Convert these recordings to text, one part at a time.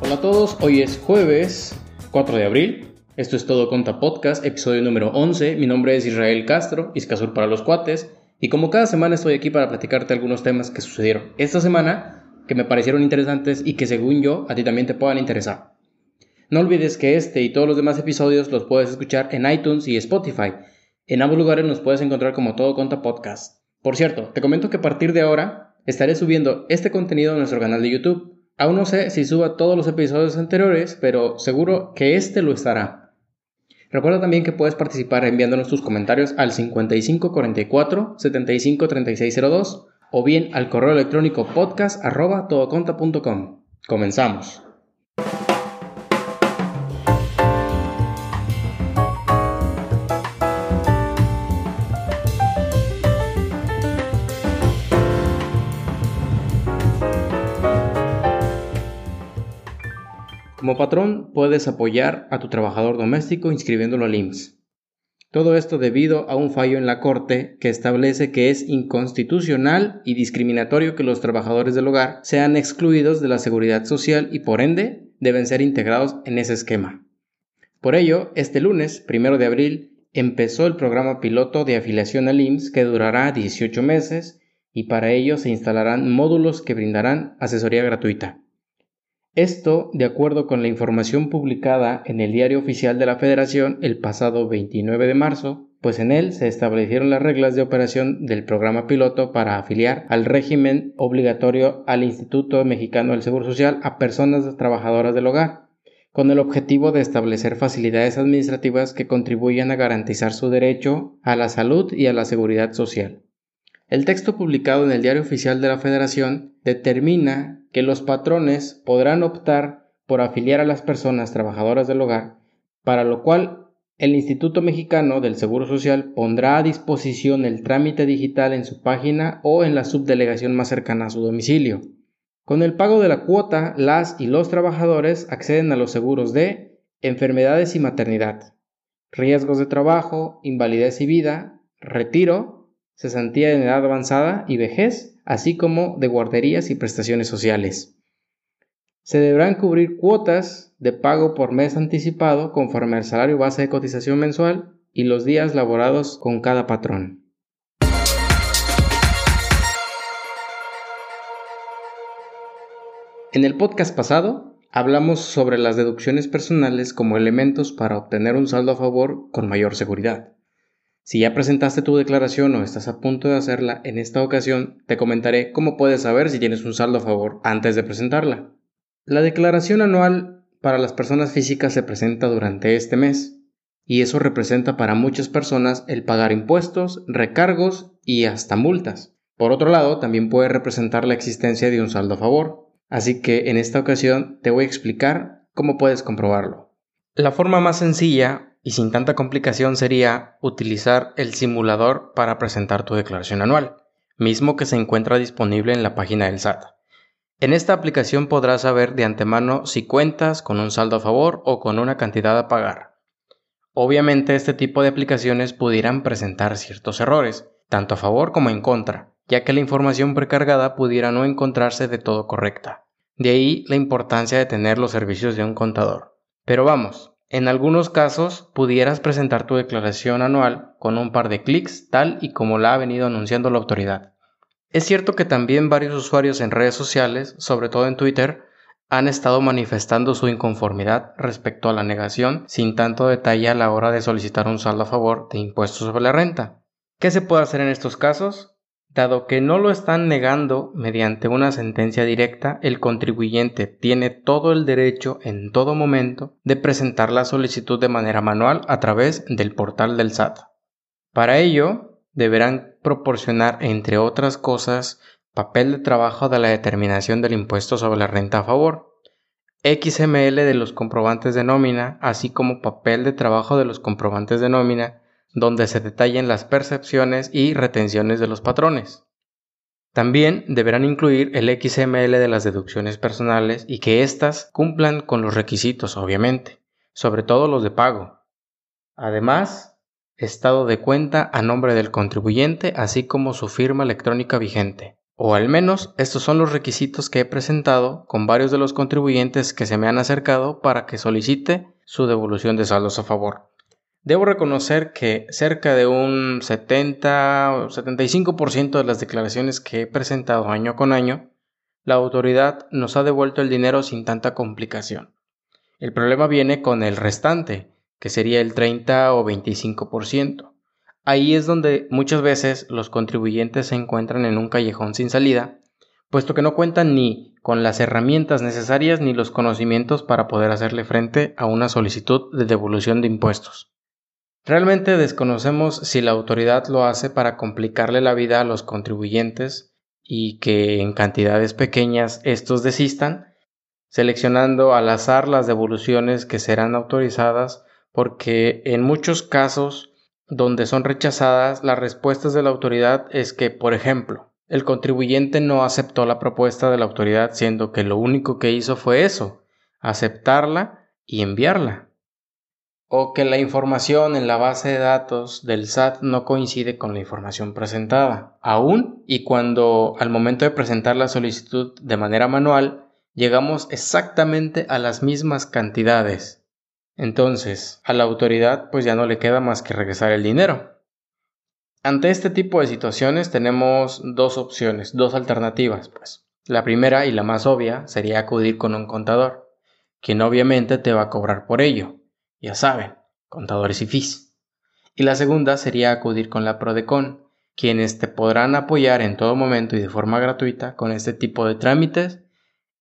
Hola a todos, hoy es jueves 4 de abril. Esto es Todo Conta Podcast, episodio número 11. Mi nombre es Israel Castro, Iscasur para los cuates. Y como cada semana estoy aquí para platicarte algunos temas que sucedieron esta semana, que me parecieron interesantes y que según yo a ti también te puedan interesar. No olvides que este y todos los demás episodios los puedes escuchar en iTunes y Spotify. En ambos lugares nos puedes encontrar como Todo Conta Podcast. Por cierto, te comento que a partir de ahora estaré subiendo este contenido a nuestro canal de YouTube Aún no sé si suba todos los episodios anteriores, pero seguro que este lo estará. Recuerda también que puedes participar enviándonos tus comentarios al 5544 753602 o bien al correo electrónico podcast arroba Comenzamos. Como patrón, puedes apoyar a tu trabajador doméstico inscribiéndolo al IMSS. Todo esto debido a un fallo en la Corte que establece que es inconstitucional y discriminatorio que los trabajadores del hogar sean excluidos de la seguridad social y por ende deben ser integrados en ese esquema. Por ello, este lunes, primero de abril, empezó el programa piloto de afiliación al IMSS que durará 18 meses y para ello se instalarán módulos que brindarán asesoría gratuita. Esto de acuerdo con la información publicada en el Diario Oficial de la Federación el pasado 29 de marzo, pues en él se establecieron las reglas de operación del programa piloto para afiliar al régimen obligatorio al Instituto Mexicano del Seguro Social a personas trabajadoras del hogar, con el objetivo de establecer facilidades administrativas que contribuyan a garantizar su derecho a la salud y a la seguridad social. El texto publicado en el Diario Oficial de la Federación determina que los patrones podrán optar por afiliar a las personas trabajadoras del hogar, para lo cual el Instituto Mexicano del Seguro Social pondrá a disposición el trámite digital en su página o en la subdelegación más cercana a su domicilio. Con el pago de la cuota, las y los trabajadores acceden a los seguros de enfermedades y maternidad, riesgos de trabajo, invalidez y vida, retiro, cesantía en edad avanzada y vejez, así como de guarderías y prestaciones sociales. Se deberán cubrir cuotas de pago por mes anticipado conforme al salario base de cotización mensual y los días laborados con cada patrón. En el podcast pasado hablamos sobre las deducciones personales como elementos para obtener un saldo a favor con mayor seguridad. Si ya presentaste tu declaración o estás a punto de hacerla, en esta ocasión te comentaré cómo puedes saber si tienes un saldo a favor antes de presentarla. La declaración anual para las personas físicas se presenta durante este mes, y eso representa para muchas personas el pagar impuestos, recargos y hasta multas. Por otro lado, también puede representar la existencia de un saldo a favor, así que en esta ocasión te voy a explicar cómo puedes comprobarlo. La forma más sencilla y sin tanta complicación sería utilizar el simulador para presentar tu declaración anual, mismo que se encuentra disponible en la página del SAT. En esta aplicación podrás saber de antemano si cuentas con un saldo a favor o con una cantidad a pagar. Obviamente este tipo de aplicaciones pudieran presentar ciertos errores, tanto a favor como en contra, ya que la información precargada pudiera no encontrarse de todo correcta. De ahí la importancia de tener los servicios de un contador. Pero vamos, en algunos casos pudieras presentar tu declaración anual con un par de clics tal y como la ha venido anunciando la autoridad. Es cierto que también varios usuarios en redes sociales, sobre todo en Twitter, han estado manifestando su inconformidad respecto a la negación sin tanto detalle a la hora de solicitar un saldo a favor de impuestos sobre la renta. ¿Qué se puede hacer en estos casos? Dado que no lo están negando mediante una sentencia directa, el contribuyente tiene todo el derecho en todo momento de presentar la solicitud de manera manual a través del portal del SAT. Para ello, deberán proporcionar, entre otras cosas, papel de trabajo de la determinación del impuesto sobre la renta a favor, XML de los comprobantes de nómina, así como papel de trabajo de los comprobantes de nómina donde se detallen las percepciones y retenciones de los patrones. También deberán incluir el XML de las deducciones personales y que éstas cumplan con los requisitos, obviamente, sobre todo los de pago. Además, estado de cuenta a nombre del contribuyente, así como su firma electrónica vigente. O al menos estos son los requisitos que he presentado con varios de los contribuyentes que se me han acercado para que solicite su devolución de saldos a favor. Debo reconocer que cerca de un 70 o 75% de las declaraciones que he presentado año con año, la autoridad nos ha devuelto el dinero sin tanta complicación. El problema viene con el restante, que sería el 30 o 25%. Ahí es donde muchas veces los contribuyentes se encuentran en un callejón sin salida, puesto que no cuentan ni con las herramientas necesarias ni los conocimientos para poder hacerle frente a una solicitud de devolución de impuestos. Realmente desconocemos si la autoridad lo hace para complicarle la vida a los contribuyentes y que en cantidades pequeñas estos desistan, seleccionando al azar las devoluciones que serán autorizadas porque en muchos casos donde son rechazadas las respuestas de la autoridad es que, por ejemplo, el contribuyente no aceptó la propuesta de la autoridad siendo que lo único que hizo fue eso, aceptarla y enviarla o que la información en la base de datos del SAT no coincide con la información presentada, aún y cuando al momento de presentar la solicitud de manera manual llegamos exactamente a las mismas cantidades. Entonces, a la autoridad pues ya no le queda más que regresar el dinero. Ante este tipo de situaciones tenemos dos opciones, dos alternativas, pues. La primera y la más obvia sería acudir con un contador, quien obviamente te va a cobrar por ello, ya saben, contadores y FIS. Y la segunda sería acudir con la Prodecon, quienes te podrán apoyar en todo momento y de forma gratuita con este tipo de trámites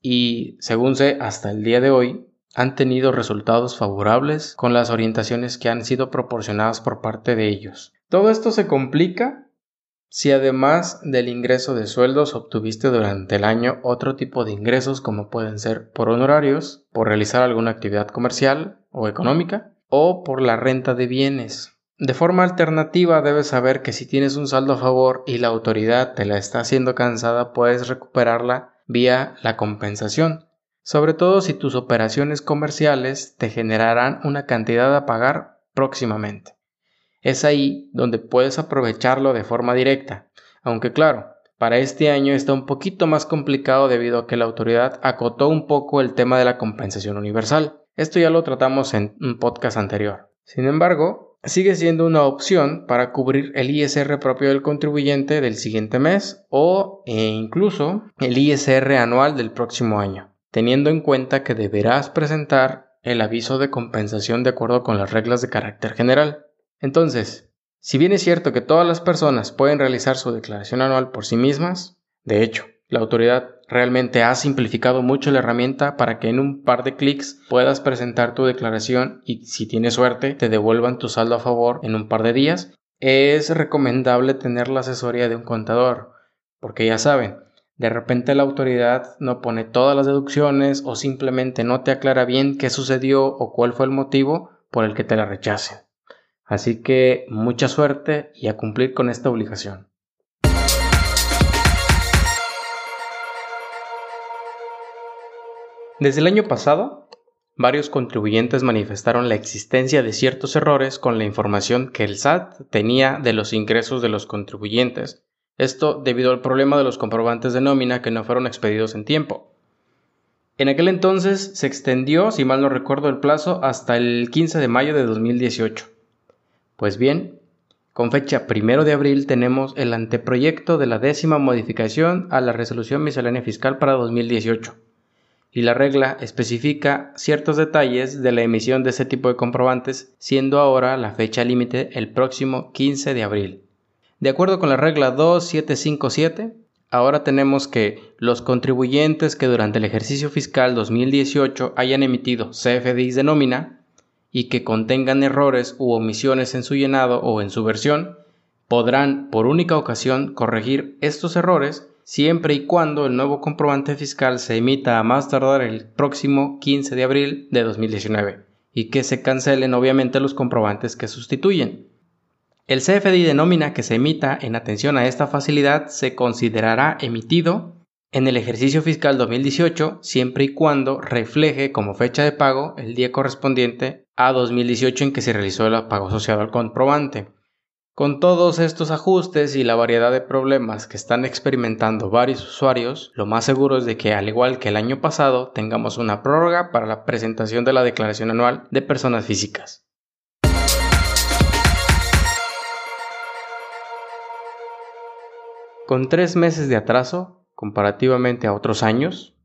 y, según sé, hasta el día de hoy, han tenido resultados favorables con las orientaciones que han sido proporcionadas por parte de ellos. Todo esto se complica si además del ingreso de sueldos obtuviste durante el año otro tipo de ingresos como pueden ser por honorarios, por realizar alguna actividad comercial o económica, o por la renta de bienes. De forma alternativa debes saber que si tienes un saldo a favor y la autoridad te la está haciendo cansada puedes recuperarla vía la compensación, sobre todo si tus operaciones comerciales te generarán una cantidad a pagar próximamente. Es ahí donde puedes aprovecharlo de forma directa, aunque claro, para este año está un poquito más complicado debido a que la autoridad acotó un poco el tema de la compensación universal. Esto ya lo tratamos en un podcast anterior. Sin embargo, sigue siendo una opción para cubrir el ISR propio del contribuyente del siguiente mes o e incluso el ISR anual del próximo año, teniendo en cuenta que deberás presentar el aviso de compensación de acuerdo con las reglas de carácter general. Entonces, si bien es cierto que todas las personas pueden realizar su declaración anual por sí mismas, de hecho, la autoridad realmente ha simplificado mucho la herramienta para que en un par de clics puedas presentar tu declaración y si tienes suerte te devuelvan tu saldo a favor en un par de días. Es recomendable tener la asesoría de un contador, porque ya saben, de repente la autoridad no pone todas las deducciones o simplemente no te aclara bien qué sucedió o cuál fue el motivo por el que te la rechacen. Así que mucha suerte y a cumplir con esta obligación. Desde el año pasado, varios contribuyentes manifestaron la existencia de ciertos errores con la información que el SAT tenía de los ingresos de los contribuyentes. Esto debido al problema de los comprobantes de nómina que no fueron expedidos en tiempo. En aquel entonces se extendió, si mal no recuerdo el plazo, hasta el 15 de mayo de 2018. Pues bien, con fecha primero de abril tenemos el anteproyecto de la décima modificación a la resolución miscelánea fiscal para 2018 y la regla especifica ciertos detalles de la emisión de este tipo de comprobantes, siendo ahora la fecha límite el próximo 15 de abril. De acuerdo con la regla 2757, ahora tenemos que los contribuyentes que durante el ejercicio fiscal 2018 hayan emitido CFDIs de nómina y que contengan errores u omisiones en su llenado o en su versión, podrán por única ocasión corregir estos errores siempre y cuando el nuevo comprobante fiscal se emita a más tardar el próximo 15 de abril de 2019 y que se cancelen obviamente los comprobantes que sustituyen. El CFDI de nómina que se emita en atención a esta facilidad se considerará emitido en el ejercicio fiscal 2018 siempre y cuando refleje como fecha de pago el día correspondiente a 2018 en que se realizó el pago asociado al comprobante. Con todos estos ajustes y la variedad de problemas que están experimentando varios usuarios, lo más seguro es de que, al igual que el año pasado, tengamos una prórroga para la presentación de la declaración anual de personas físicas. Con tres meses de atraso, comparativamente a otros años,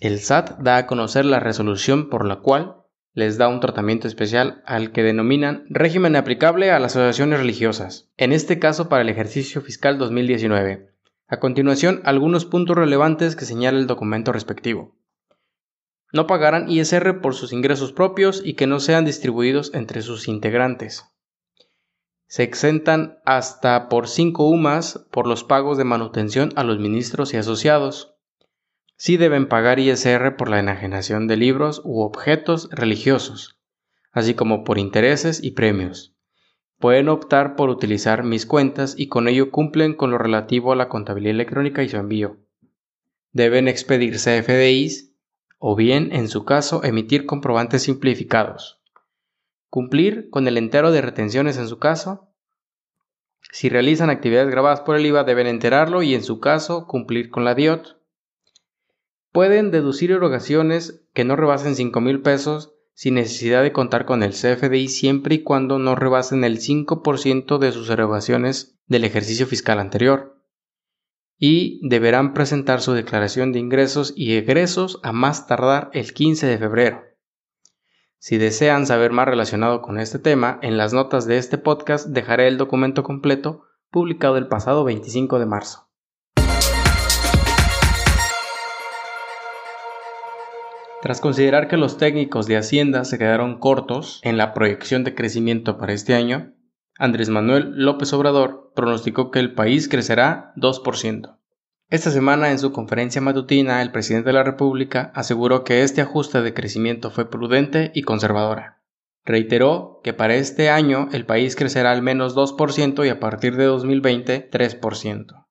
el SAT da a conocer la resolución por la cual les da un tratamiento especial al que denominan régimen aplicable a las asociaciones religiosas, en este caso para el ejercicio fiscal 2019. A continuación, algunos puntos relevantes que señala el documento respectivo. No pagarán ISR por sus ingresos propios y que no sean distribuidos entre sus integrantes. Se exentan hasta por 5 UMAS por los pagos de manutención a los ministros y asociados sí deben pagar ISR por la enajenación de libros u objetos religiosos, así como por intereses y premios. Pueden optar por utilizar mis cuentas y con ello cumplen con lo relativo a la contabilidad electrónica y su envío. Deben expedirse FDIs o bien, en su caso, emitir comprobantes simplificados. Cumplir con el entero de retenciones en su caso. Si realizan actividades grabadas por el IVA deben enterarlo y en su caso cumplir con la DIOT Pueden deducir erogaciones que no rebasen 5 mil pesos sin necesidad de contar con el CFDI siempre y cuando no rebasen el 5% de sus erogaciones del ejercicio fiscal anterior. Y deberán presentar su declaración de ingresos y egresos a más tardar el 15 de febrero. Si desean saber más relacionado con este tema, en las notas de este podcast dejaré el documento completo publicado el pasado 25 de marzo. Tras considerar que los técnicos de Hacienda se quedaron cortos en la proyección de crecimiento para este año, Andrés Manuel López Obrador pronosticó que el país crecerá 2%. Esta semana en su conferencia matutina el presidente de la República aseguró que este ajuste de crecimiento fue prudente y conservadora. Reiteró que para este año el país crecerá al menos 2% y a partir de 2020 3%.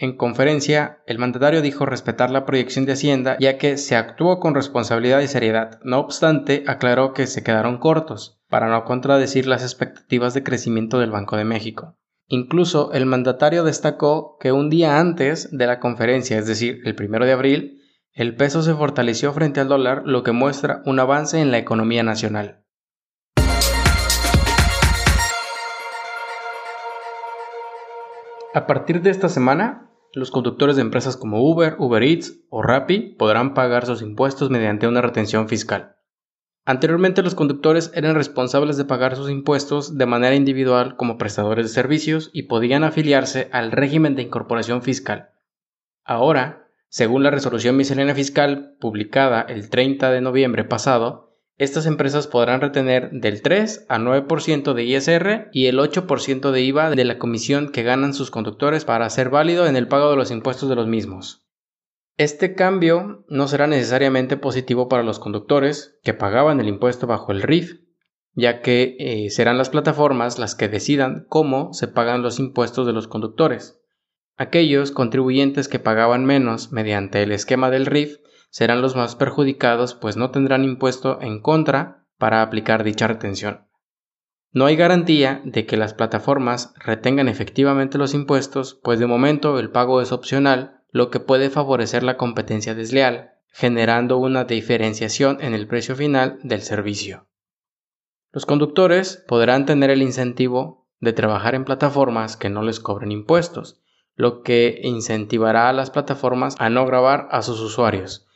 En conferencia, el mandatario dijo respetar la proyección de Hacienda ya que se actuó con responsabilidad y seriedad. No obstante, aclaró que se quedaron cortos, para no contradecir las expectativas de crecimiento del Banco de México. Incluso el mandatario destacó que un día antes de la conferencia, es decir, el primero de abril, el peso se fortaleció frente al dólar, lo que muestra un avance en la economía nacional. A partir de esta semana, los conductores de empresas como Uber, Uber Eats o Rappi podrán pagar sus impuestos mediante una retención fiscal. Anteriormente los conductores eran responsables de pagar sus impuestos de manera individual como prestadores de servicios y podían afiliarse al régimen de incorporación fiscal. Ahora, según la resolución miscelánea fiscal publicada el 30 de noviembre pasado, estas empresas podrán retener del 3 a 9% de ISR y el 8% de IVA de la comisión que ganan sus conductores para ser válido en el pago de los impuestos de los mismos. Este cambio no será necesariamente positivo para los conductores que pagaban el impuesto bajo el RIF, ya que eh, serán las plataformas las que decidan cómo se pagan los impuestos de los conductores. Aquellos contribuyentes que pagaban menos mediante el esquema del RIF serán los más perjudicados pues no tendrán impuesto en contra para aplicar dicha retención. No hay garantía de que las plataformas retengan efectivamente los impuestos, pues de momento el pago es opcional, lo que puede favorecer la competencia desleal, generando una diferenciación en el precio final del servicio. Los conductores podrán tener el incentivo de trabajar en plataformas que no les cobren impuestos, lo que incentivará a las plataformas a no grabar a sus usuarios,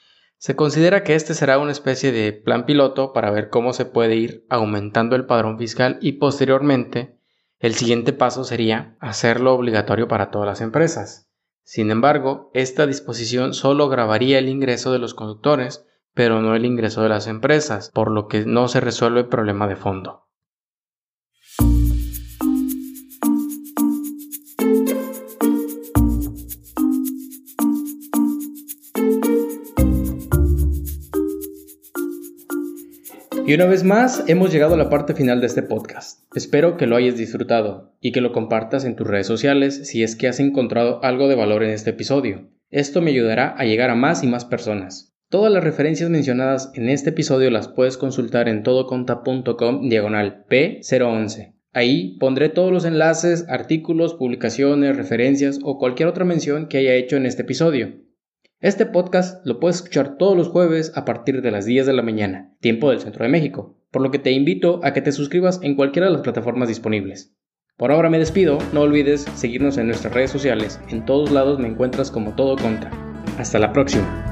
se considera que este será una especie de plan piloto para ver cómo se puede ir aumentando el padrón fiscal y posteriormente el siguiente paso sería hacerlo obligatorio para todas las empresas. Sin embargo, esta disposición solo grabaría el ingreso de los conductores, pero no el ingreso de las empresas, por lo que no se resuelve el problema de fondo. Y una vez más, hemos llegado a la parte final de este podcast. Espero que lo hayas disfrutado y que lo compartas en tus redes sociales si es que has encontrado algo de valor en este episodio. Esto me ayudará a llegar a más y más personas. Todas las referencias mencionadas en este episodio las puedes consultar en todoconta.com diagonal P011. Ahí pondré todos los enlaces, artículos, publicaciones, referencias o cualquier otra mención que haya hecho en este episodio. Este podcast lo puedes escuchar todos los jueves a partir de las 10 de la mañana, tiempo del centro de México, por lo que te invito a que te suscribas en cualquiera de las plataformas disponibles. Por ahora me despido, no olvides seguirnos en nuestras redes sociales, en todos lados me encuentras como todo contra. Hasta la próxima.